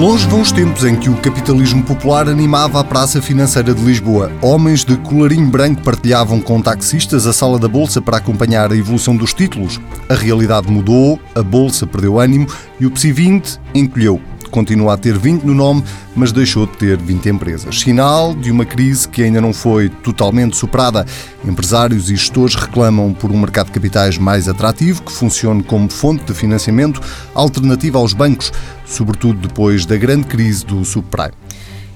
Longe vão os tempos em que o capitalismo popular animava a praça financeira de Lisboa. Homens de colarinho branco partilhavam com taxistas a sala da bolsa para acompanhar a evolução dos títulos. A realidade mudou, a bolsa perdeu ânimo e o PSI 20 encolheu continua a ter 20 no nome, mas deixou de ter 20 empresas. Sinal de uma crise que ainda não foi totalmente superada. Empresários e gestores reclamam por um mercado de capitais mais atrativo, que funcione como fonte de financiamento alternativa aos bancos, sobretudo depois da grande crise do subprime.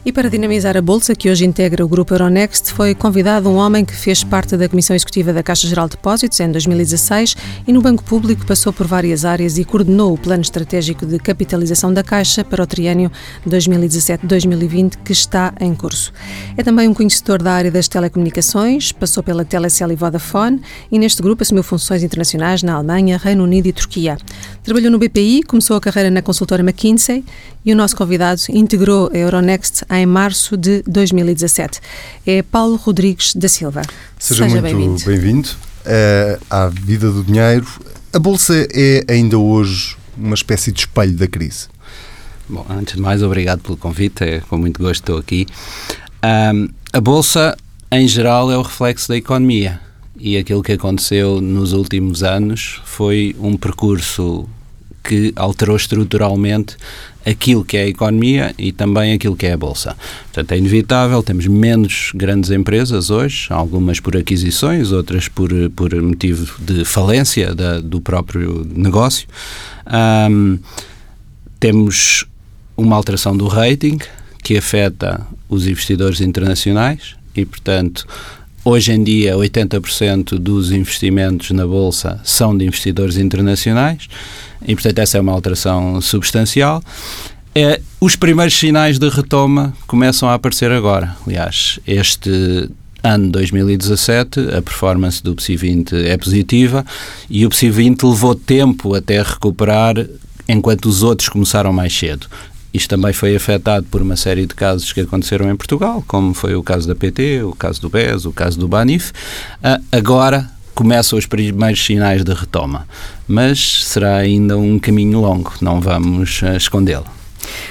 E para dinamizar a bolsa, que hoje integra o grupo Euronext, foi convidado um homem que fez parte da Comissão Executiva da Caixa Geral de Depósitos em 2016 e no Banco Público passou por várias áreas e coordenou o plano estratégico de capitalização da Caixa para o triênio 2017-2020 que está em curso. É também um conhecedor da área das telecomunicações, passou pela Telecel e Vodafone e neste grupo assumiu funções internacionais na Alemanha, Reino Unido e Turquia. Trabalhou no BPI, começou a carreira na consultora McKinsey e o nosso convidado integrou a Euronext em março de 2017. É Paulo Rodrigues da Silva. Seja, Seja muito bem-vindo bem uh, à vida do dinheiro. A Bolsa é ainda hoje uma espécie de espelho da crise. Bom, antes de mais, obrigado pelo convite, é com muito gosto estou aqui. Um, a Bolsa, em geral, é o reflexo da economia e aquilo que aconteceu nos últimos anos foi um percurso que alterou estruturalmente aquilo que é a economia e também aquilo que é a Bolsa. Portanto, é inevitável, temos menos grandes empresas hoje, algumas por aquisições, outras por, por motivo de falência da, do próprio negócio. Um, temos uma alteração do rating que afeta os investidores internacionais e, portanto, Hoje em dia, 80% dos investimentos na Bolsa são de investidores internacionais e, portanto, essa é uma alteração substancial. É, os primeiros sinais de retoma começam a aparecer agora. Aliás, este ano 2017 a performance do PSI 20 é positiva e o PSI 20 levou tempo até recuperar enquanto os outros começaram mais cedo. Isto também foi afetado por uma série de casos que aconteceram em Portugal, como foi o caso da PT, o caso do BES, o caso do Banif. Uh, agora começam os primeiros sinais de retoma, mas será ainda um caminho longo, não vamos uh, escondê-lo.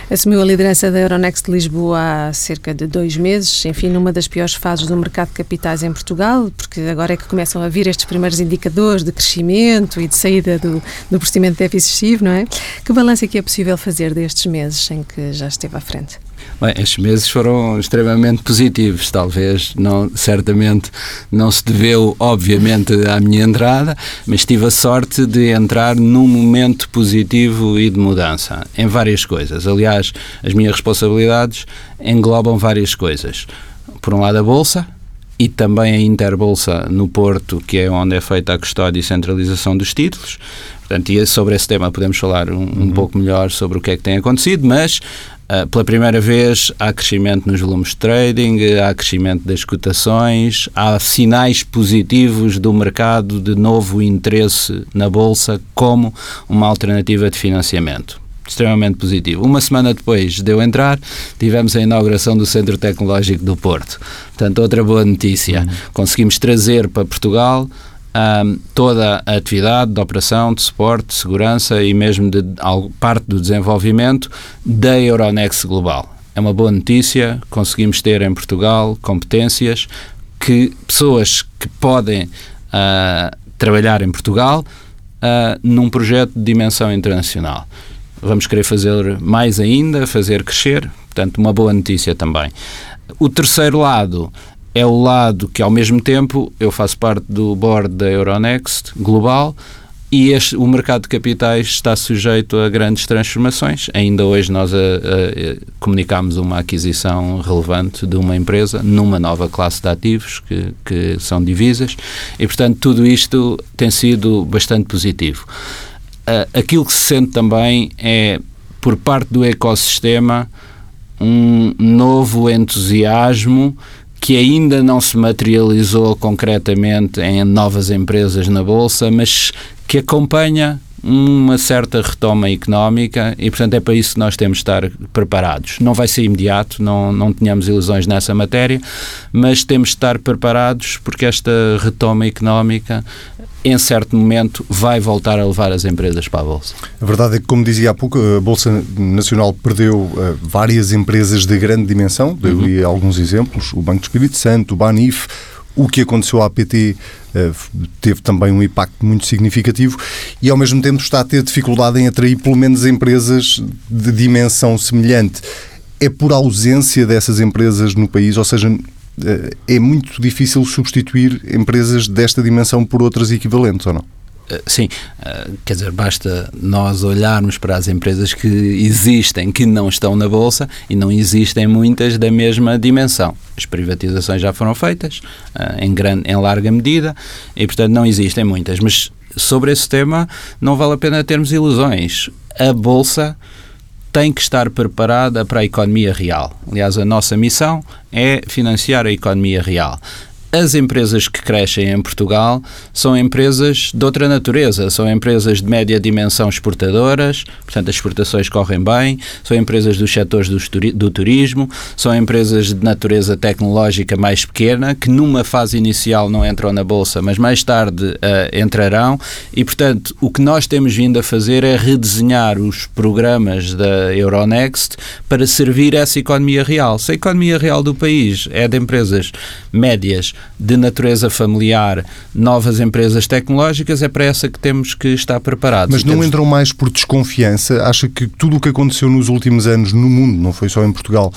Assumiu a liderança da Euronext Lisboa há cerca de dois meses, enfim, numa das piores fases do mercado de capitais em Portugal, porque agora é que começam a vir estes primeiros indicadores de crescimento e de saída do, do procedimento de déficit excessivo, não é? Que balanço é que é possível fazer destes meses em que já esteve à frente? Bem, estes meses foram extremamente positivos, talvez, não, certamente não se deveu, obviamente, à minha entrada, mas tive a sorte de entrar num momento positivo e de mudança, em várias coisas. Aliás, as minhas responsabilidades englobam várias coisas. Por um lado, a Bolsa, e também a Interbolsa no Porto, que é onde é feita a custódia e centralização dos títulos. Portanto, e sobre esse tema podemos falar um, um uhum. pouco melhor sobre o que é que tem acontecido, mas pela primeira vez há crescimento nos volumes de trading, há crescimento das cotações, há sinais positivos do mercado de novo interesse na Bolsa como uma alternativa de financiamento extremamente positivo. Uma semana depois de eu entrar, tivemos a inauguração do Centro Tecnológico do Porto. Portanto, outra boa notícia. Uhum. Conseguimos trazer para Portugal um, toda a atividade de operação, de suporte, de segurança e mesmo de, de parte do desenvolvimento da Euronext Global. É uma boa notícia, conseguimos ter em Portugal competências que pessoas que podem uh, trabalhar em Portugal uh, num projeto de dimensão internacional. Vamos querer fazer mais ainda, fazer crescer, portanto, uma boa notícia também. O terceiro lado é o lado que, ao mesmo tempo, eu faço parte do board da Euronext Global e este, o mercado de capitais está sujeito a grandes transformações. Ainda hoje nós a, a, a, comunicámos uma aquisição relevante de uma empresa numa nova classe de ativos que, que são divisas e, portanto, tudo isto tem sido bastante positivo. Uh, aquilo que se sente também é, por parte do ecossistema, um novo entusiasmo que ainda não se materializou concretamente em novas empresas na Bolsa, mas que acompanha uma certa retoma económica e, portanto, é para isso que nós temos de estar preparados. Não vai ser imediato, não, não tenhamos ilusões nessa matéria, mas temos de estar preparados porque esta retoma económica em certo momento vai voltar a levar as empresas para a Bolsa. A verdade é que, como dizia há pouco, a Bolsa Nacional perdeu uh, várias empresas de grande dimensão, deu uhum. alguns exemplos, o Banco do Espírito Santo, o Banif, o que aconteceu à PT eh, teve também um impacto muito significativo e ao mesmo tempo está a ter dificuldade em atrair pelo menos empresas de dimensão semelhante. É por ausência dessas empresas no país, ou seja, eh, é muito difícil substituir empresas desta dimensão por outras equivalentes, ou não? Eh, sim, eh, quer dizer, basta nós olharmos para as empresas que existem, que não estão na Bolsa e não existem muitas da mesma dimensão. As privatizações já foram feitas eh, em, grande, em larga medida e, portanto, não existem muitas. Mas sobre esse tema não vale a pena termos ilusões. A Bolsa tem que estar preparada para a economia real. Aliás, a nossa missão é financiar a economia real as empresas que crescem em Portugal são empresas de outra natureza, são empresas de média dimensão exportadoras, portanto as exportações correm bem, são empresas dos setores do, turismo, são empresas de natureza tecnológica mais pequena, que numa fase inicial não entram na Bolsa, mas mais tarde uh, entrarão, e portanto o que nós temos vindo a fazer é redesenhar os programas da Euronext para servir essa economia real. Se a economia real do país é de empresas médias, de natureza familiar, novas empresas tecnológicas, é para essa que temos que estar preparados. Mas não temos... entram mais por desconfiança? Acha que tudo o que aconteceu nos últimos anos no mundo, não foi só em Portugal,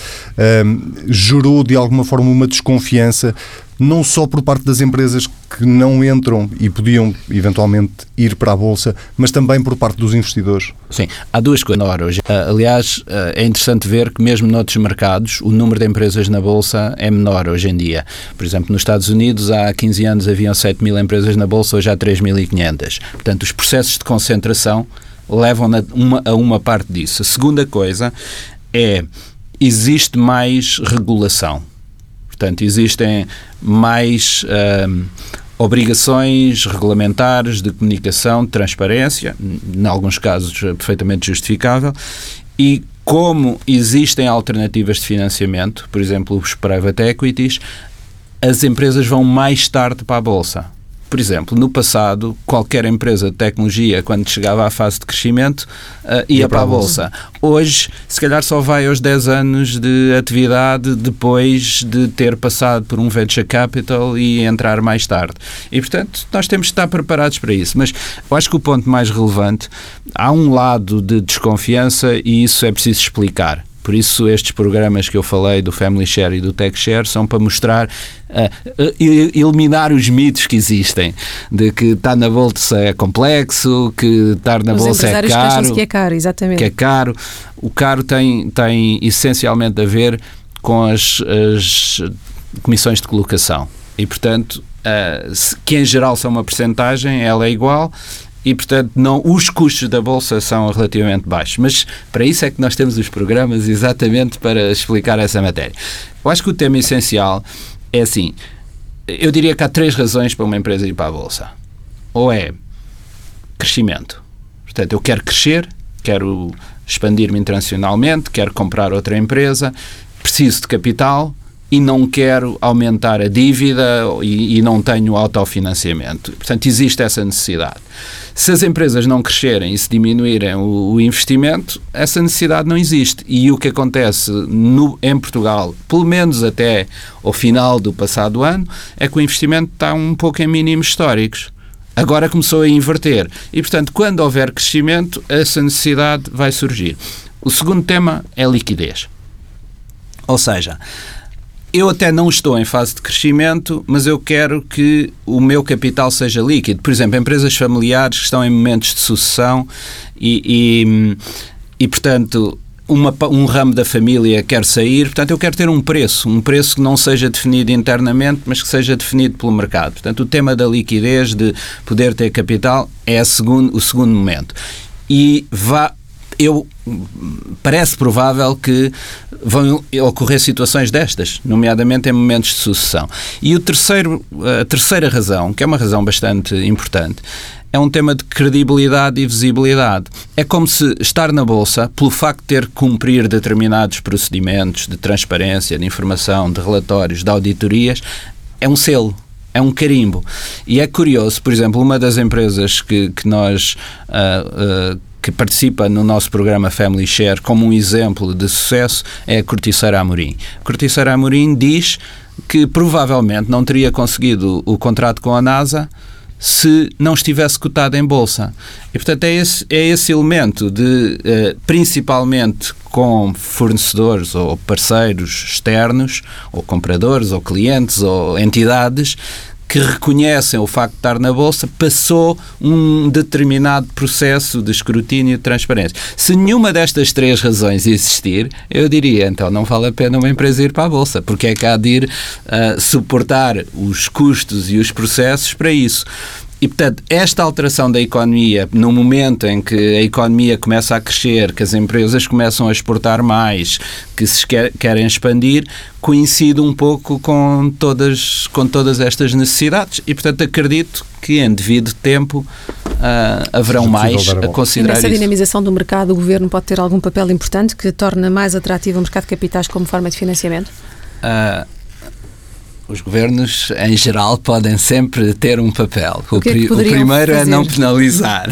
um, gerou de alguma forma uma desconfiança não só por parte das empresas que não entram e podiam eventualmente ir para a Bolsa, mas também por parte dos investidores? Sim, há duas coisas hoje. Ah, aliás, ah, é interessante ver que mesmo noutros mercados o número de empresas na Bolsa é menor hoje em dia. Por exemplo, nos Estados Unidos há 15 anos haviam 7 mil empresas na Bolsa, hoje há 3.500. Portanto, os processos de concentração levam uma, a uma parte disso. A segunda coisa é existe mais regulação Portanto, existem mais uh, obrigações regulamentares de comunicação, de transparência, em alguns casos perfeitamente justificável, e como existem alternativas de financiamento, por exemplo, os private equities, as empresas vão mais tarde para a bolsa. Por exemplo, no passado, qualquer empresa de tecnologia, quando chegava à fase de crescimento, uh, ia, ia para, a bolsa. Hoje, se calhar só vai aos 10 anos de atividade depois de ter passado por um venture capital e entrar mais tarde. E, portanto, nós temos de estar preparados para isso. Mas eu acho que o ponto mais relevante, há um lado de desconfiança e isso é preciso explicar. Por isso, estes programas que eu falei do Family Share e do Tech Share são para mostrar, uh, uh, eliminar os mitos que existem de que estar na bolsa é complexo, que estar na os bolsa é caro. que é caro, exatamente. Que é caro. O caro tem, tem essencialmente a ver com as, as comissões de colocação. E, portanto, uh, que em geral são uma percentagem, ela é igual e, portanto, não, os custos da Bolsa são relativamente baixos. Mas para isso é que nós temos os programas exatamente para explicar essa matéria. Eu acho que o tema essencial é assim: eu diria que há três razões para uma empresa ir para a Bolsa. Ou é crescimento. Portanto, eu quero crescer, quero expandir-me internacionalmente, quero comprar outra empresa, preciso de capital e não quero aumentar a dívida e, e não tenho autofinanciamento. Portanto, existe essa necessidade. Se as empresas não crescerem e se diminuírem o, o investimento, essa necessidade não existe. E o que acontece no, em Portugal, pelo menos até ao final do passado ano, é que o investimento está um pouco em mínimos históricos. Agora começou a inverter. E, portanto, quando houver crescimento, essa necessidade vai surgir. O segundo tema é liquidez. Ou seja, eu até não estou em fase de crescimento, mas eu quero que o meu capital seja líquido. Por exemplo, empresas familiares que estão em momentos de sucessão e, e, e portanto, uma, um ramo da família quer sair, portanto, eu quero ter um preço, um preço que não seja definido internamente, mas que seja definido pelo mercado. Portanto, o tema da liquidez, de poder ter capital, é segundo, o segundo momento. E vá, eu parece provável que vão ocorrer situações destas, nomeadamente em momentos de sucessão. E o terceiro, a terceira razão, que é uma razão bastante importante, é um tema de credibilidade e visibilidade. É como se estar na Bolsa, pelo facto de ter que cumprir determinados procedimentos de transparência, de informação, de relatórios, de auditorias, é um selo, é um carimbo. E é curioso, por exemplo, uma das empresas que, que nós. Uh, uh, que participa no nosso programa Family Share como um exemplo de sucesso é a Corticeira Amorim. Corticeira Amorim diz que provavelmente não teria conseguido o contrato com a NASA se não estivesse cotado em bolsa. E, portanto, é esse, é esse elemento de, eh, principalmente com fornecedores ou parceiros externos, ou compradores, ou clientes, ou entidades, que reconhecem o facto de estar na Bolsa, passou um determinado processo de escrutínio e transparência. Se nenhuma destas três razões existir, eu diria, então não vale a pena uma empresa ir para a Bolsa, porque é que há de ir uh, suportar os custos e os processos para isso. E, portanto, esta alteração da economia, no momento em que a economia começa a crescer, que as empresas começam a exportar mais, que se quer, querem expandir, coincide um pouco com todas, com todas estas necessidades. E, portanto, acredito que em devido tempo uh, haverão mais a, considerar e nessa isso. dinamização do mercado, o governo pode ter algum papel importante que torna mais atrativo o mercado de capitais como forma de financiamento? Uh, os governos, em geral, podem sempre ter um papel. O, que é o primeiro fazer? é não penalizar.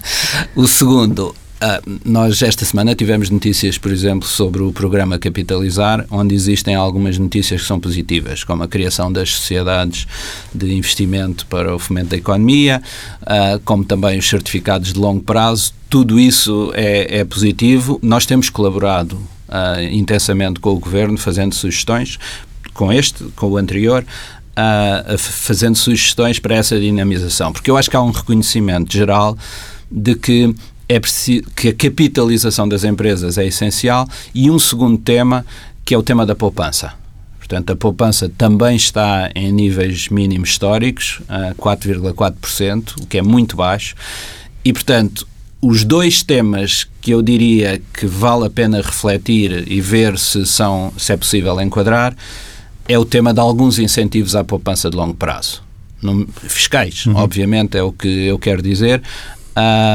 o segundo, Uh, nós esta semana tivemos notícias, por exemplo, sobre o programa Capitalizar, onde existem algumas notícias que são positivas, como a criação das sociedades de investimento para o fomento da economia, uh, como também os certificados de longo prazo. Tudo isso é, é positivo. Nós temos colaborado uh, intensamente com o Governo, fazendo sugestões com este, com o anterior, uh, fazendo sugestões para essa dinamização, porque eu acho que há um reconhecimento geral de que é preciso, que a capitalização das empresas é essencial e um segundo tema que é o tema da poupança. Portanto, a poupança também está em níveis mínimos históricos, 4,4%, o que é muito baixo, e, portanto, os dois temas que eu diria que vale a pena refletir e ver se, são, se é possível enquadrar é o tema de alguns incentivos à poupança de longo prazo. fiscais, uhum. obviamente, é o que eu quero dizer,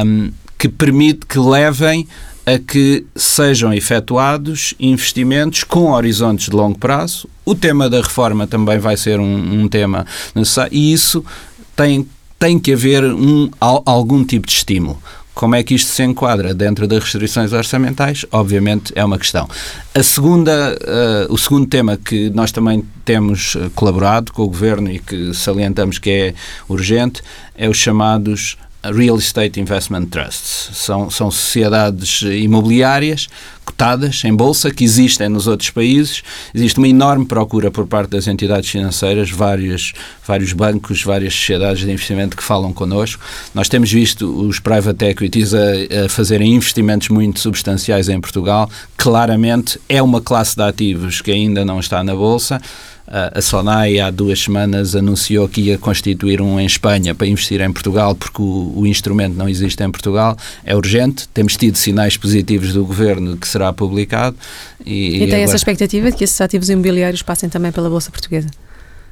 um, que permite que levem a que sejam efetuados investimentos com horizontes de longo prazo. O tema da reforma também vai ser um, um tema necessário e isso tem, tem que haver um, algum tipo de estímulo. Como é que isto se enquadra dentro das restrições orçamentais? Obviamente é uma questão. A segunda, uh, o segundo tema que nós também temos eh, colaborado com o Governo e que salientamos que é urgente é os chamados Real Estate Investment Trusts. São, são sociedades imobiliárias cotadas em bolsa que existem nos outros países. Existe uma enorme procura por parte das entidades financeiras, vários, vários bancos, várias sociedades de investimento que falam connosco. Nós temos visto os private equities a, a fazerem investimentos muito substanciais em Portugal. Claramente é uma classe de ativos que ainda não está na bolsa a Sonai há duas semanas anunciou que ia constituir um em Espanha para investir em Portugal porque o, o, instrumento não existe em Portugal. É urgente, temos tido sinais positivos do governo que será publicado. E, e tem agora... essa expectativa de que esses ativos imobiliários passem também pela Bolsa Portuguesa?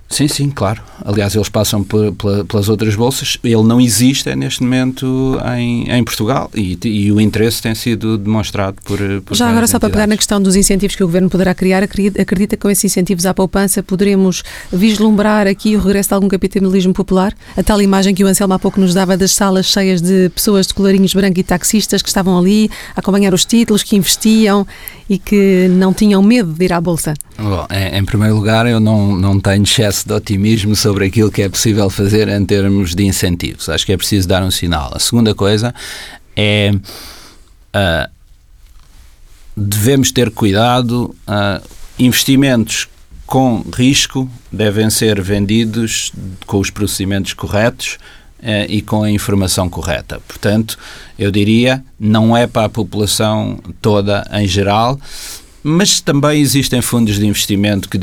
Sim, sim, claro. Aliás, eles passam por, pela, pelas outras bolsas. Ele não existe neste momento em, em Portugal e, e o interesse tem sido demonstrado por. por Já agora, só para pegar na questão dos incentivos que o Governo poderá criar, acredita, que com esses incentivos à poupança poderemos vislumbrar aqui o regresso de algum capitalismo popular? A tal imagem que o Anselmo há pouco nos dava das salas cheias de pessoas de colarinhos branco e taxistas que estavam ali a acompanhar os títulos, que investiam e que não tinham medo de ir à Bolsa. Bom, em, em primeiro lugar, eu não, não tenho excesso excesso de otimismo sobre aquilo que é possível fazer em termos de incentivos. Acho que é preciso dar um sinal. A segunda coisa é. Uh, devemos ter cuidado. Uh, investimentos com risco devem ser vendidos com os procedimentos corretos uh, e com a informação correta. Portanto, eu diria, não é para a população toda em geral, mas também existem fundos de investimento que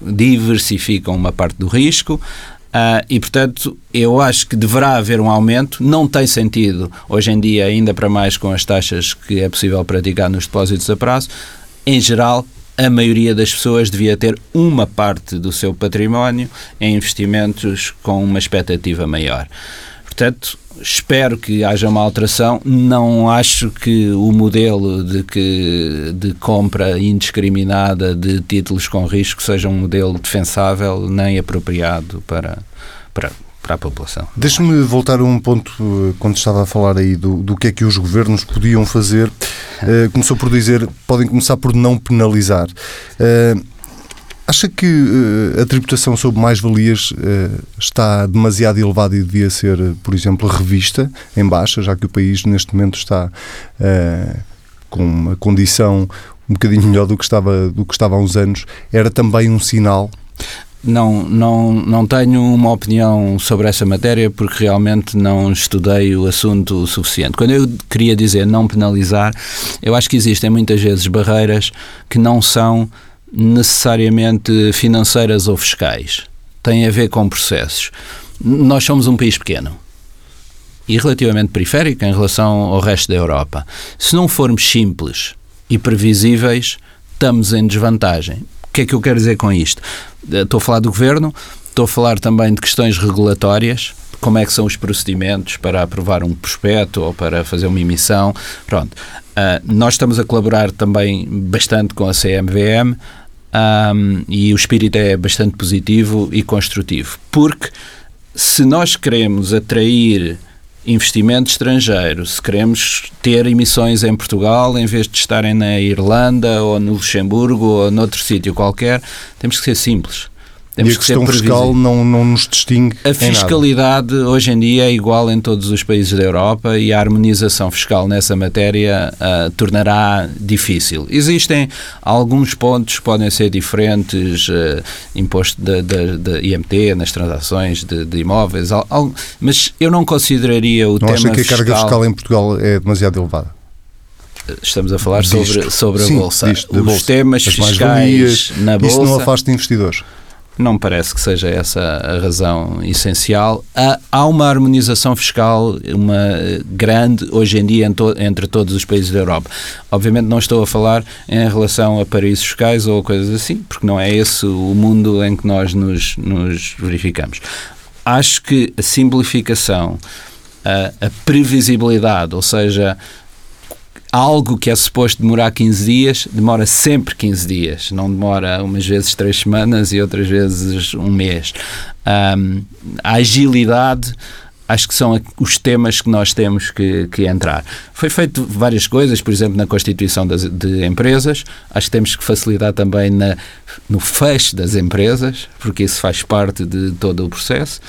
diversificam uma parte do risco. Uh, e, portanto, eu acho que deverá haver um aumento. Não tem sentido, hoje em dia, ainda para mais com as taxas que é possível praticar nos depósitos a prazo. Em geral, a maioria das pessoas devia ter uma parte do seu património em investimentos com uma expectativa maior. Portanto, espero que haja uma alteração. Não acho que o modelo de, que, de compra indiscriminada de títulos com risco seja um modelo defensável nem apropriado para, para, para a população. Deixe-me voltar a um ponto eh, quando estava a falar aí do, do que é que os governos podiam fazer. Uh, começou por dizer podem começar por não penalizar. Uh, Acha que uh, a tributação sobre mais-valias uh, está demasiado elevada e devia ser, por exemplo, revista em baixa, já que o país neste momento está uh, com uma condição um bocadinho melhor do que, estava, do que estava há uns anos? Era também um sinal? Não, não, não tenho uma opinião sobre essa matéria porque realmente não estudei o assunto o suficiente. Quando eu queria dizer não penalizar, eu acho que existem muitas vezes barreiras que não são necessariamente financeiras ou fiscais. Tem a ver com processos. Nós somos um país pequeno e relativamente periférico em relação ao resto da Europa. Se não formos simples e previsíveis, estamos em desvantagem. O que é que eu quero dizer com isto? Estou a falar do governo, estou a falar também de questões regulatórias, como é que são os procedimentos para aprovar um prospecto ou para fazer uma emissão. Pronto. Uh, nós estamos a colaborar também bastante com a CMVM um, e o espírito é bastante positivo e construtivo, porque se nós queremos atrair investimento estrangeiro, se queremos ter emissões em Portugal em vez de estarem na Irlanda ou no Luxemburgo ou noutro sítio qualquer, temos que ser simples. Temos e a questão fiscal não, não nos distingue. A fiscalidade hoje em dia é igual em todos os países da Europa e a harmonização fiscal nessa matéria uh, tornará difícil. Existem alguns pontos que podem ser diferentes, uh, imposto da IMT nas transações de, de imóveis, al, al, mas eu não consideraria o não tema acha que a carga fiscal em Portugal é demasiado elevada? Estamos a falar sobre, sobre a Sim, Bolsa. Disto, Os bolsa. temas As fiscais na Bolsa. Isso não afasta investidores. Não me parece que seja essa a razão essencial. Há, há uma harmonização fiscal, uma grande, hoje em dia, entre todos os países da Europa. Obviamente não estou a falar em relação a paraísos fiscais ou coisas assim, porque não é esse o mundo em que nós nos, nos verificamos. Acho que a simplificação, a, a previsibilidade, ou seja, algo que é suposto demorar 15 dias, demora sempre 15 dias, não demora umas vezes três semanas e outras vezes um mês. Um, a agilidade acho que são os temas que nós temos que, que, entrar. Foi feito várias coisas, por exemplo, na constituição das, de empresas, acho que temos que facilitar também na, no fecho das empresas, porque isso faz parte de todo o processo,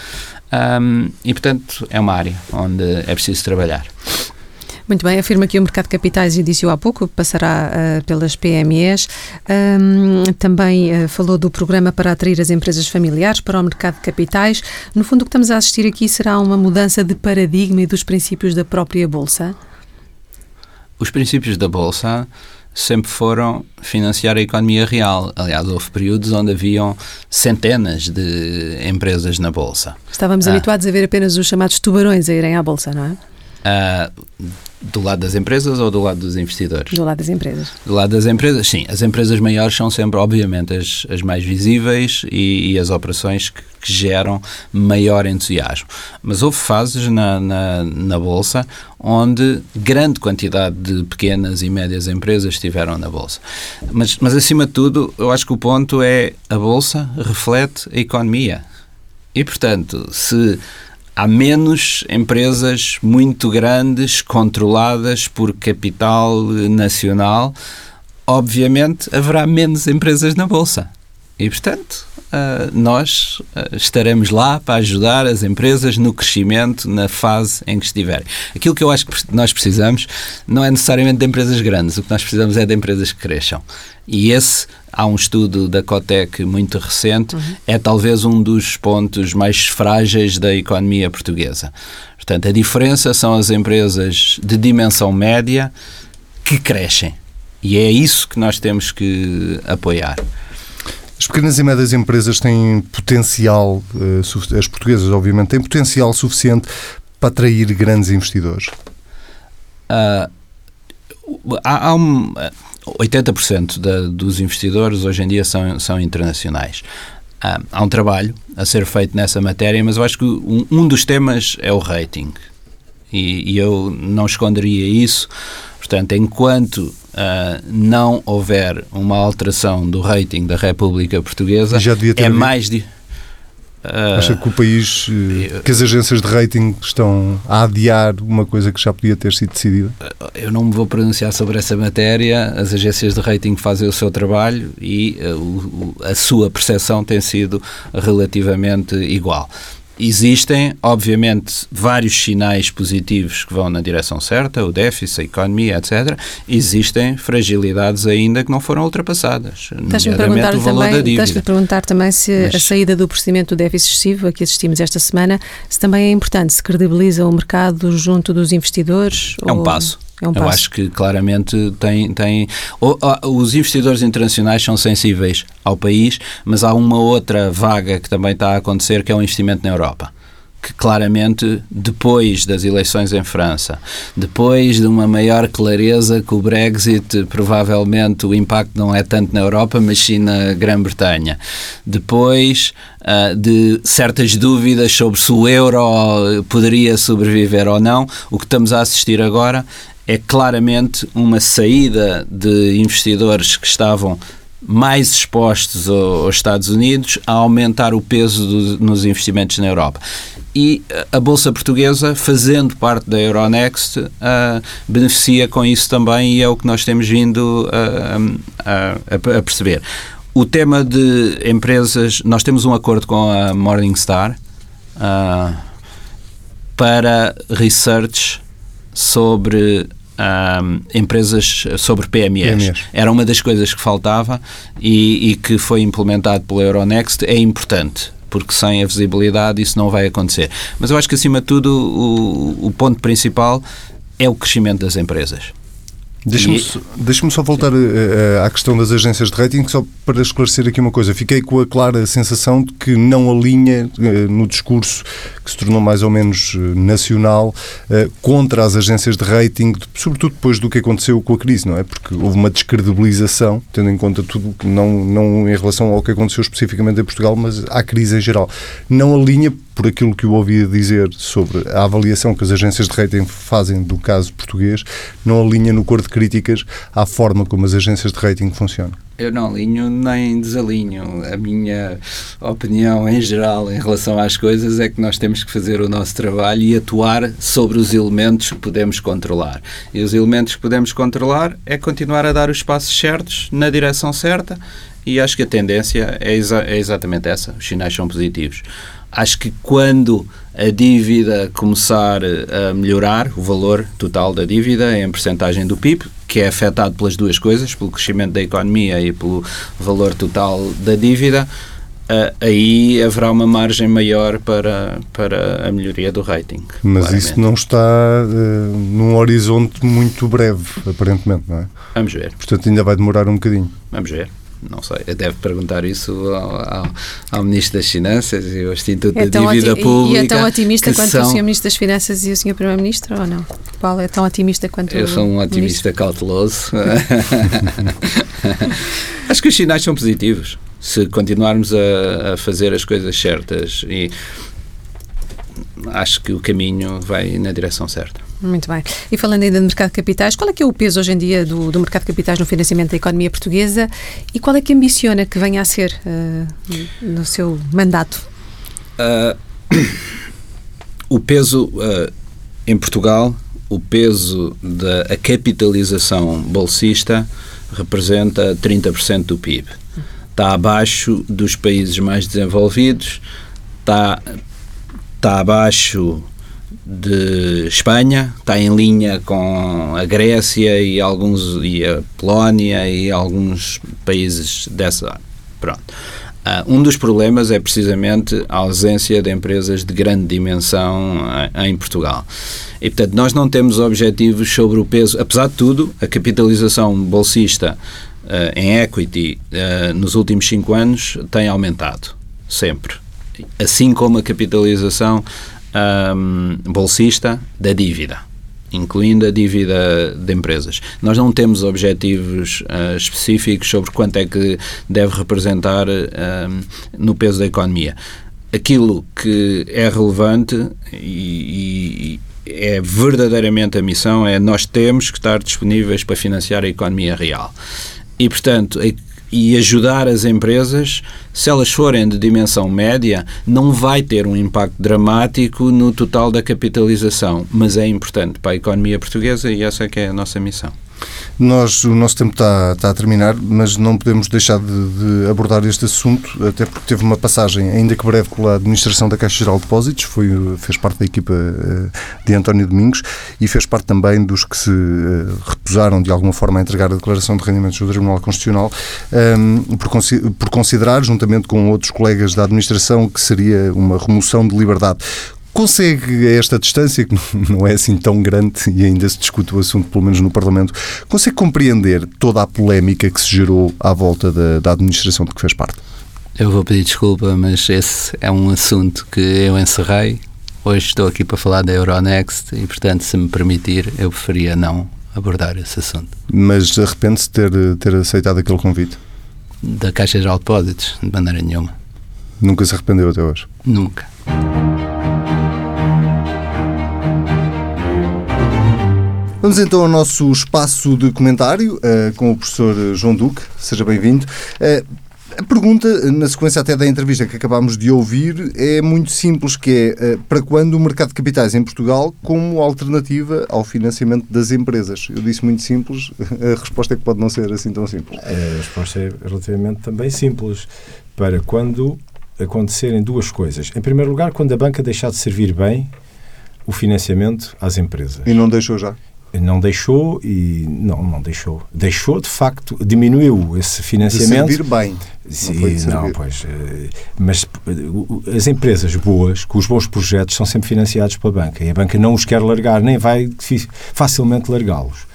um, e portanto é uma área onde é preciso trabalhar. Muito bem, afirma que o mercado de capitais, e disse há pouco, passará uh, pelas PMEs. Um, também uh, falou do programa para atrair as empresas familiares para o mercado de capitais. No fundo, o que estamos a assistir aqui será uma mudança de paradigma e dos princípios da própria Bolsa? Os princípios da Bolsa sempre foram financiar a economia real. Aliás, houve períodos onde haviam centenas de empresas na Bolsa. Estávamos ah. habituados a ver apenas os chamados tubarões a irem à Bolsa, não é? Uh, do lado das empresas ou do lado dos investidores? Do lado das empresas. Do lado das empresas, sim. As empresas maiores são sempre, obviamente, as, as mais visíveis e, e as operações que, que, geram maior entusiasmo. Mas houve fases na, na, na, Bolsa onde grande quantidade de pequenas e médias empresas estiveram na Bolsa. Mas, mas, acima de tudo, eu acho que o ponto é a Bolsa reflete a economia. E, portanto, se há menos empresas muito grandes controladas por capital nacional, obviamente haverá menos empresas na bolsa. E, portanto, uh, nós uh, estaremos lá para ajudar as empresas no crescimento na fase em que estiverem. Aquilo que eu acho que nós precisamos não é necessariamente de empresas grandes, o que nós precisamos é de empresas que cresçam. E esse, há um estudo da Cotec muito recente, uhum. é talvez um dos pontos mais frágeis da economia portuguesa. Portanto, a diferença são as empresas de dimensão média que crescem. E é isso que nós temos que apoiar. As pequenas e médias empresas têm potencial, uh, as portuguesas, obviamente, têm potencial suficiente para atrair grandes investidores? Uh, há, há um, 80% da, dos investidores hoje em dia são, são internacionais. Uh, há um trabalho a ser feito nessa matéria, mas eu acho que um, um dos temas é o rating. E, e, eu não esconderia isso. Portanto, enquanto uh, não houver uma alteração do rating da República Portuguesa, é mais. De, uh, Acha que o país, uh, que as agências de rating estão a adiar uma coisa que já podia ter sido decidida? Eu não me vou pronunciar sobre essa matéria. As agências de rating fazem o seu trabalho e o, a sua percepção tem sido relativamente igual. Existem, obviamente, vários sinais positivos que vão na direção certa, o déficit, a economia, etc. Existem fragilidades ainda que não foram ultrapassadas. Estás-me perguntar, também, estás perguntar também se Mas, a saída do procedimento do déficit excessivo a que assistimos esta semana, se também é importante, se credibiliza o mercado junto dos investidores? É um passo é um Eu acho que claramente tem. tem os investidores internacionais são sensíveis ao país, mas há uma outra vaga que também está a acontecer que é o investimento na Europa que claramente, depois das eleições em França, depois de uma maior clareza que o Brexit, provavelmente o impacto não é tanto na Europa, mas sim na Grã-Bretanha, depois uh, de certas dúvidas sobre se o euro poderia sobreviver ou não, o que estamos a assistir agora é claramente uma saída de investidores que estavam mais expostos aos Estados Unidos a aumentar o peso do, nos investimentos na Europa. E a Bolsa Portuguesa, fazendo parte da Euronext, uh, beneficia com isso também e é o que nós temos vindo a, a, a perceber. O tema de empresas, nós temos um acordo com a Morningstar uh, para research sobre um, empresas sobre PMEs. PMEs. Era uma das coisas que faltava e, e que foi implementado pela Euronext. É importante porque sem a visibilidade isso não vai acontecer. Mas eu acho que, acima de tudo, o, o ponto principal é o crescimento das empresas. Deixa-me e... deixa só voltar uh, à questão das agências de rating, só para esclarecer aqui uma coisa. Fiquei com a clara sensação de que não alinha uh, no discurso que se tornou mais ou menos nacional uh, contra as agências de rating, sobretudo depois do que aconteceu com a crise, não é? Porque houve uma descredibilização, tendo em conta tudo, não, não em relação ao que aconteceu especificamente em Portugal, mas à crise em geral. Não alinha por aquilo que eu ouvia dizer sobre a avaliação que as agências de rating fazem do caso português, não alinha no cor de críticas à forma como as agências de rating funcionam. Eu não alinho nem desalinho. A minha opinião em geral em relação às coisas é que nós temos que fazer o nosso trabalho e atuar sobre os elementos que podemos controlar. E os elementos que podemos controlar é continuar a dar os passos certos na direção certa e acho que a tendência é, exa é exatamente essa. Os sinais são positivos. Acho que quando a dívida começar a melhorar, o valor total da dívida em percentagem do PIB, que é afetado pelas duas coisas, pelo crescimento da economia e pelo valor total da dívida, aí haverá uma margem maior para, para a melhoria do rating. Mas claramente. isso não está uh, num horizonte muito breve, aparentemente, não é? Vamos ver. Portanto, ainda vai demorar um bocadinho. Vamos ver não sei, deve perguntar isso ao, ao, ao, Ministro das Finanças e ao Instituto é da Dívida Pública. E é tão otimista quanto são... o Sr. Ministro das Finanças e o Sr. Primeiro-Ministro ou não? Qual é tão otimista quanto Eu sou um otimista ministro? cauteloso. Acho que os sinais são positivos. Se continuarmos a, a fazer as coisas certas e acho que o caminho vai na direção certa. Muito bem. E falando ainda do mercado de capitais, qual é que é o peso hoje em dia do, do mercado de capitais no financiamento da economia portuguesa e qual é que ambiciona que venha a ser uh, no seu mandato? Uh, o peso uh, em Portugal, o peso da capitalização bolsista representa 30% do PIB. Está abaixo dos países mais desenvolvidos, está, está abaixo de Espanha, está em linha com a Grécia e alguns e a Polónia e alguns países dessa. Pronto. Uh, um dos problemas é precisamente a ausência de empresas de grande dimensão uh, em Portugal. E, portanto, nós não temos objetivos sobre o peso. Apesar de tudo, a capitalização bolsista uh, em equity nos últimos cinco anos tem aumentado, sempre. Assim como a capitalização um, bolsista da dívida incluindo a dívida de empresas. Nós não temos objetivos uh, específicos sobre quanto é que deve representar no peso da economia. Aquilo que é relevante e, e é verdadeiramente a missão é nós temos que estar disponíveis para financiar a economia real. E, portanto, e ajudar as empresas, se elas forem de dimensão média, não vai ter um impacto dramático no total da capitalização, mas é importante para a economia portuguesa e essa é que é a nossa missão. Nós, o nosso tempo está, está a terminar, mas não podemos deixar de, de, abordar este assunto, até porque teve uma passagem, ainda que breve, pela administração da Caixa Geral de Depósitos, foi, fez parte da equipa eh, de António Domingos e fez parte também dos que se eh, recusaram de alguma forma a entregar a declaração de rendimentos do Tribunal Constitucional, um, ehm, por, por considerar, juntamente com outros colegas da administração, que seria uma remoção de liberdade. Consegue, a esta distância, que não é assim tão grande e ainda se discute o assunto, pelo menos no Parlamento, consegue compreender toda a polémica que se gerou à volta da, da administração de que fez parte? Eu vou pedir desculpa, mas esse é um assunto que eu encerrei. Hoje estou aqui para falar da Euronext e, portanto, se me permitir, eu preferia não abordar esse assunto. Mas arrepende-se de ter, ter aceitado aquele convite? Da Caixa Geral de Depósitos, de maneira nenhuma. Nunca se arrependeu até hoje? Nunca. Vamos então ao nosso espaço de comentário uh, com o professor João Duque. Seja bem-vindo. Uh, a pergunta, na sequência até da entrevista que acabámos de ouvir, é muito simples, que é para quando o mercado de capitais em Portugal como alternativa ao financiamento das empresas? Eu disse muito simples, a resposta é que pode não ser assim tão simples. A resposta é relativamente também simples. Para quando acontecerem duas coisas. Em primeiro lugar, quando a banca deixar de servir bem o financiamento às empresas. E não deixou já? Não deixou e não não deixou. Deixou de facto diminuiu esse financiamento. De servir bem. Sim, não, não pois eh, mas eh, as empresas boas com os bons projetos são sempre financiados pela banca. E a banca não os quer largar nem vai facilmente largá-los.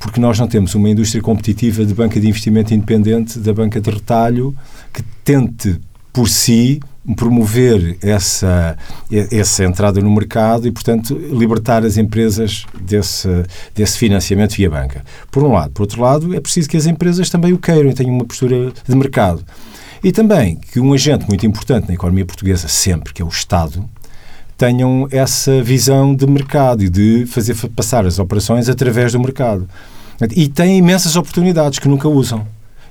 Porque nós não temos uma indústria competitiva de banca de investimento independente da banca de retalho que tente por si promover essa, essa entrada no mercado e, portanto, libertar as empresas desse, desse financiamento via banca. Por um lado. Por outro lado, é preciso que as empresas também o queiram e tenham uma postura de mercado. E também que um agente muito importante na economia portuguesa, sempre, que é o Estado, tenham essa visão de mercado e de fazer passar as operações através do mercado. E têm imensas oportunidades que nunca usam.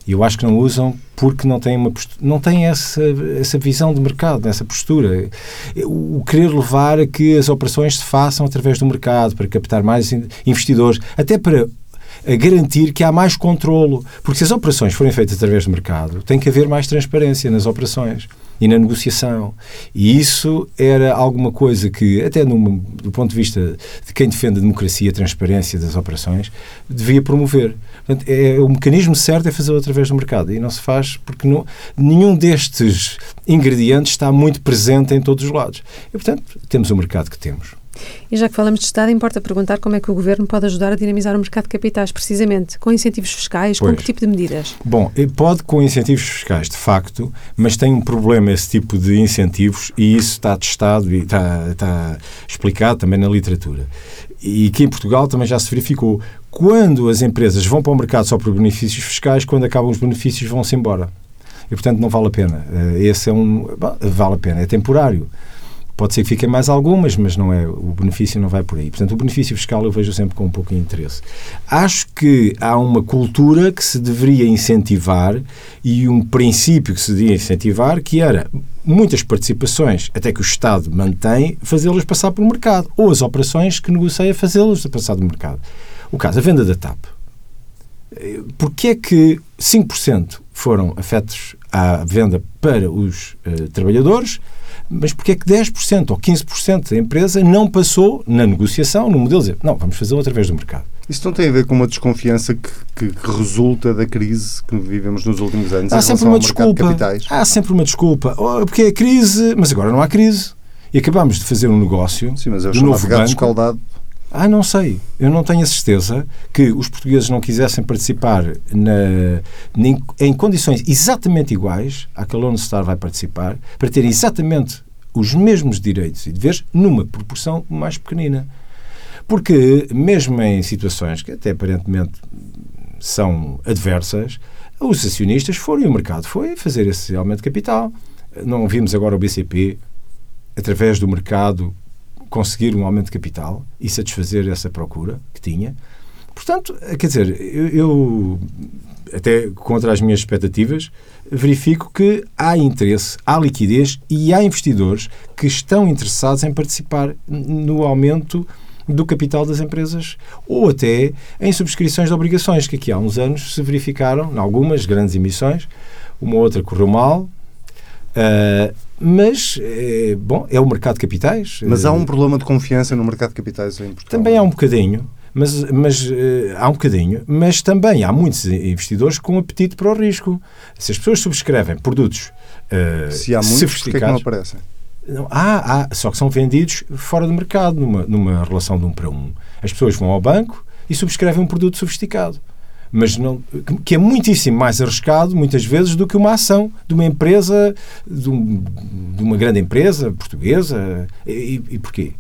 E eu acho que não usam porque não têm, uma postura, não têm essa, essa visão de mercado, essa postura. O querer levar a que as operações se façam através do mercado, para captar mais investidores, até para garantir que há mais controlo. Porque se as operações forem feitas através do mercado, tem que haver mais transparência nas operações e na negociação. E isso era alguma coisa que, até no, do ponto de vista de quem defende a democracia, a transparência das operações, devia promover. Portanto, é, o mecanismo certo é fazê-lo através do mercado e não se faz porque não, nenhum destes ingredientes está muito presente em todos os lados. E, portanto, temos o mercado que temos. E já que falamos de Estado, importa perguntar como é que o Governo pode ajudar a dinamizar o mercado de capitais, precisamente com incentivos fiscais, pois. com que tipo de medidas? Bom, pode com incentivos fiscais, de facto, mas tem um problema esse tipo de incentivos e isso está testado e está, está explicado também na literatura. E que em Portugal também já se verificou. Quando as empresas vão para o mercado só por benefícios fiscais, quando acabam os benefícios vão-se embora. E, portanto, não vale a pena. Eh, esse é um... Vale a pena, é temporário. Pode ser que fiquem mais algumas, mas não é, o benefício não vai por aí. Portanto, o benefício fiscal eu vejo sempre com um pouco de interesse. Acho que há uma cultura que se deveria incentivar e um princípio que se devia incentivar, que era muitas participações, até que o Estado mantém, fazê-las passar pelo mercado. Ou as operações que negocia fazê-las passar do mercado. O caso, a venda da TAP. Porquê é que 5% foram afetos à venda para os uh, trabalhadores mas porque é que 10% ou 15% da empresa não passou na negociação, no modelo, dizer, não, vamos fazê-lo através do mercado. Isso não tem a ver com uma desconfiança que, que, que resulta da crise que vivemos nos últimos anos há sempre uma desculpa. De há sempre uma desculpa. Oh, porque é crise, mas agora não há crise. E acabamos de fazer um negócio. Sim, mas é o novo banco. escaldado Ah, não sei. Eu não tenho a certeza que os portugueses não quisessem participar na, em, em condições exatamente iguais à que a Lone Star vai participar, para terem exatamente os mesmos direitos e deveres numa proporção mais pequenina. Porque, mesmo em situações que até aparentemente são adversas, os acionistas foram e o mercado foi fazer esse aumento de capital. Não vimos agora o BCP, através do mercado, conseguir um aumento de capital e satisfazer essa procura que tinha. Portanto, quer dizer, eu, eu até contra as minhas expectativas, verifico que há interesse, há liquidez e há investidores que estão interessados em participar no aumento do capital das empresas ou até em subscrições de obrigações, que aqui há uns anos se verificaram, em algumas grandes emissões, uma outra correu mal, uh, mas, é, bom, é o mercado de capitais. Mas há um problema de confiança no mercado de capitais em Portugal? Também há um bocadinho, mas, mas uh, há um bocadinho, mas também há muitos investidores com apetite para o risco. Se as pessoas subscrevem produtos uh, Se há muitos, que, é que não aparecem? Não, há, há, só que são vendidos fora do mercado, numa, numa relação de um para um. As pessoas vão ao banco e subscrevem um produto sofisticado mas não, que é muitíssimo mais arriscado, muitas vezes, do que uma ação de uma empresa, de, um, de uma grande empresa portuguesa. E, e porquê?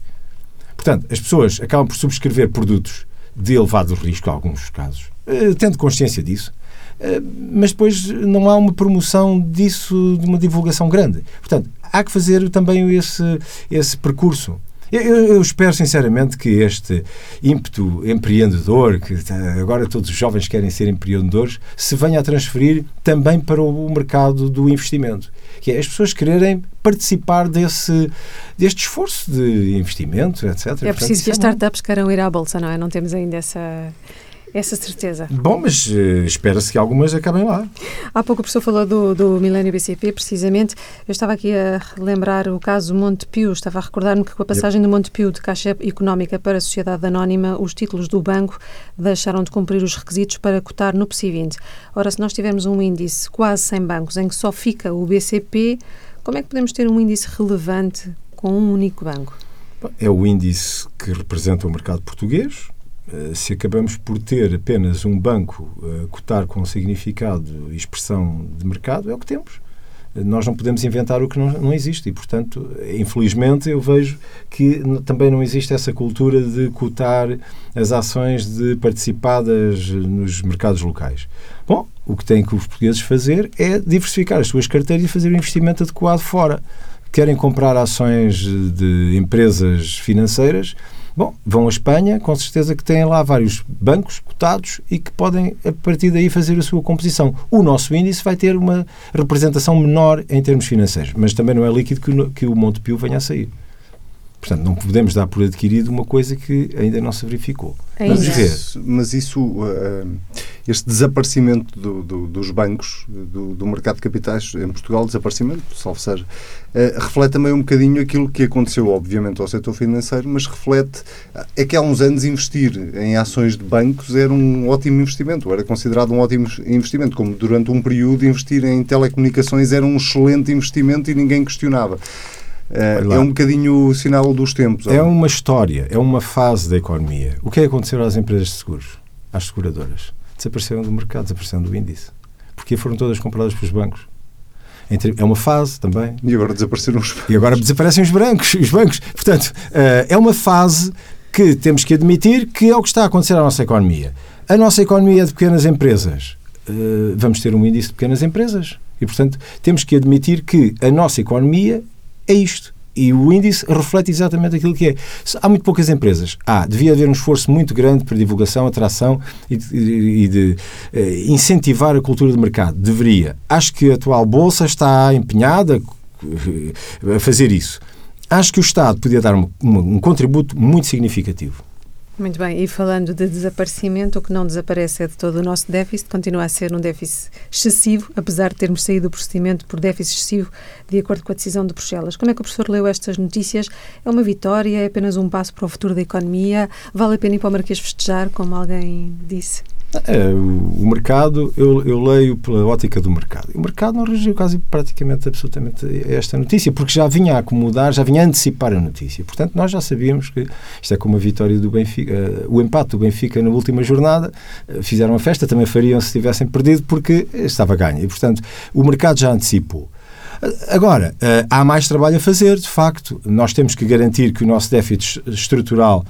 Portanto, as pessoas acabam por subscrever produtos de elevado risco, em alguns casos, eh, tendo consciência disso, eh, mas depois não há uma promoção disso, de uma divulgação grande. Portanto, há que fazer também esse, esse percurso. Eu, eu, espero sinceramente que este ímpeto empreendedor, que agora todos os jovens querem ser empreendedores, se venha a transferir também para o mercado do investimento. Que é as pessoas quererem participar desse, deste esforço de investimento, etc. É preciso Portanto, que as é startups queiram ir à Bolsa, não é? Não temos ainda essa essa certeza. Bom, mas uh, espera-se que algumas acabem lá. Há pouco o professor falou do, do Milênio BCP, precisamente. Eu estava aqui a lembrar o caso Montepio. Estava a recordar-me que com a passagem yep. do Montepio de Caixa Económica para a Sociedade Anónima, os títulos do banco deixaram de cumprir os requisitos para cotar no PSI 20. Ora, se nós tivermos um índice quase sem bancos, em que só fica o BCP, como é que podemos ter um índice relevante com um único banco? É o índice que representa o mercado português, se acabamos por ter apenas um banco a cotar com significado e expressão de mercado, é o que temos. Eh, nós não podemos inventar o que não, não existe e, portanto, infelizmente, eu vejo que também não existe essa cultura de cotar as ações de participadas nos mercados locais. Bom, o que têm que os portugueses fazer é diversificar as suas carteiras e fazer um investimento adequado fora. Querem comprar ações de empresas financeiras, Bom, vão à Espanha, com certeza que têm lá vários bancos cotados e que podem, a partir daí, fazer a sua composição. O nosso índice vai ter uma representação menor em termos financeiros, mas também não é líquido que, que o Montepio venha a sair. Portanto, não podemos dar por adquirido uma coisa que ainda não se verificou. É Vamos ver. Mas isso, uh, este desaparecimento do, do, dos bancos, do, do, mercado de capitais em Portugal, desaparecimento, salvo seja, uh, reflete também um bocadinho aquilo que aconteceu, obviamente, ao setor financeiro, mas reflete. É que há uns anos investir em ações de bancos era um ótimo investimento, era considerado um ótimo investimento, como durante um período investir em telecomunicações era um excelente investimento e ninguém questionava. É, é um bocadinho o sinal dos tempos. É uma história, é uma fase da economia. O que é que aconteceu às empresas de seguros, às seguradoras? Desapareceram do mercado, desapareceram do índice. Porque foram todas compradas pelos bancos. É uma fase também. E agora desapareceram os bancos. E agora desaparecem os bancos. Os bancos. Portanto, eh, é uma fase que temos que admitir que é o que está a acontecer à nossa economia. A nossa economia é de pequenas empresas. Eh, vamos ter um índice de pequenas empresas. E, portanto, temos que admitir que a nossa economia é isto. E o índice reflete exatamente aquilo que é. Há muito poucas empresas. Há, devia haver um esforço muito grande para divulgação, atração e de, e de eh, incentivar a cultura de mercado. Deveria. Acho que a atual Bolsa está empenhada a fazer isso. Acho que o Estado podia dar um, um contributo muito significativo. Muito bem, e falando de desaparecimento, o que não desaparece é de todo o nosso déficit, continua a ser um déficit excessivo, apesar de termos saído do procedimento por déficit excessivo, de acordo com a decisão de Bruxelas. Como é que o professor leu estas notícias? É uma vitória? É apenas um passo para o futuro da economia? Vale a pena ir para o Marquês festejar, como alguém disse? É, o, mercado, eu, eu, leio pela ótica do mercado. O mercado não reagiu quase praticamente absolutamente a esta notícia, porque já vinha a acomodar, já vinha a antecipar a notícia. Portanto, nós já sabíamos que isto é como a vitória do Benfica, uh, o empate do Benfica na última jornada, uh, fizeram a festa, também fariam se tivessem perdido, porque estava ganho. E, portanto, o mercado já antecipou. Agora, uh, há mais trabalho a fazer, de facto. Nós temos que garantir que o nosso déficit estrutural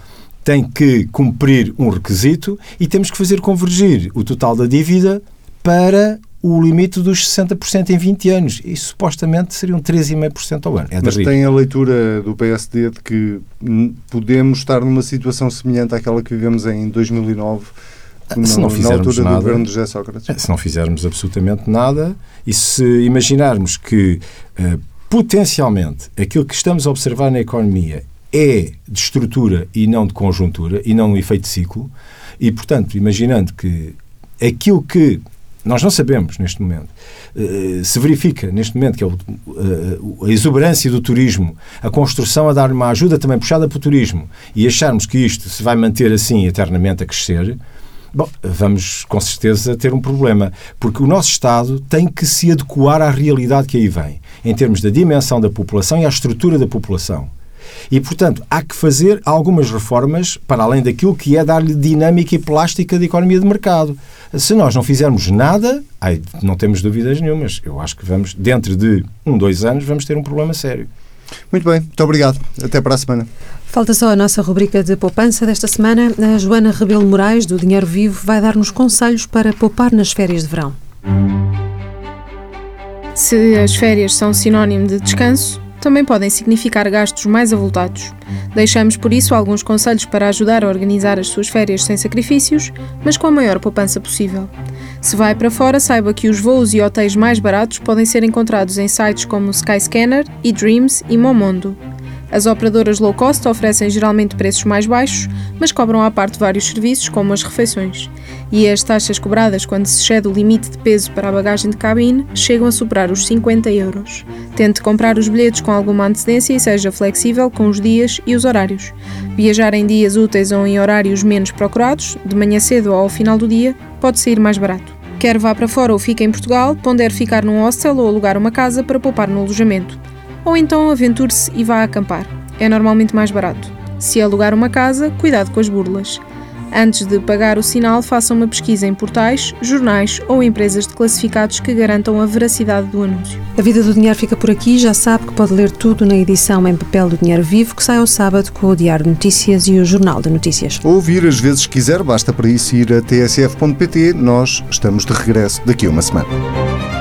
tem que cumprir um requisito e temos que fazer convergir o total da dívida para o limite dos 60% em 20 anos. E supostamente seriam 3,5% ao ano. É Mas tem a leitura do PSD de que podemos estar numa situação semelhante àquela que vivemos em 2009 no, se não fizermos na altura nada, do governo de José Sócrates? É, se não fizermos absolutamente nada e se imaginarmos que uh, potencialmente aquilo que estamos a observar na economia é de estrutura e não de conjuntura e não um efeito ciclo. E, portanto, imaginando que aquilo que nós não sabemos neste momento, eh, se verifica neste momento que é eh, a exuberância do turismo, a construção a dar uma ajuda também puxada para o turismo e acharmos que isto se vai manter assim eternamente a crescer, bom, vamos com certeza ter um problema, porque o nosso Estado tem que se adequar à realidade que aí vem, em termos da dimensão da população e à estrutura da população. E, portanto, há que fazer algumas reformas para além daquilo que é dar-lhe dinâmica e plástica de economia de mercado. Se nós não fizermos nada, ai, não temos dúvidas nenhumas. Eu acho que vamos, dentro de um, dois anos, vamos ter um problema sério. Muito bem, muito obrigado. Até para a semana. Falta só a nossa rubrica de poupança desta semana. A Joana Rebelo Moraes, do Dinheiro Vivo, vai dar-nos conselhos para poupar nas férias de verão. Se as férias são sinónimo de descanso, também podem significar gastos mais avultados. Deixamos por isso alguns conselhos para ajudar a organizar as suas férias sem sacrifícios, mas com a maior poupança possível. Se vai para fora, saiba que os voos e hotéis mais baratos podem ser encontrados em sites como Skyscanner, eDreams e Momondo. As operadoras low cost oferecem geralmente preços mais baixos, mas cobram à parte vários serviços, como as refeições. E as taxas cobradas quando se excede o limite de peso para a bagagem de cabine chegam a superar os 50 euros. Tente comprar os bilhetes com alguma antecedência e seja flexível com os dias e os horários. Viajar em dias úteis ou em horários menos procurados, de manhã cedo ou ao final do dia, pode sair mais barato. Quer vá para fora ou fique em Portugal, pondere ficar num hostel ou alugar uma casa para poupar no alojamento ou então aventure-se e vá acampar. É normalmente mais barato. Se alugar uma casa, cuidado com as burlas. Antes de pagar o sinal, faça uma pesquisa em portais, jornais ou empresas de classificados que garantam a veracidade do anúncio. A Vida do Dinheiro fica por aqui. Já sabe que pode ler tudo na edição em papel do Dinheiro Vivo, que sai ao sábado com o Diário de Notícias e o Jornal de Notícias. Ouvir as vezes quiser, basta para isso ir a tsf.pt. Nós estamos de regresso daqui a uma semana.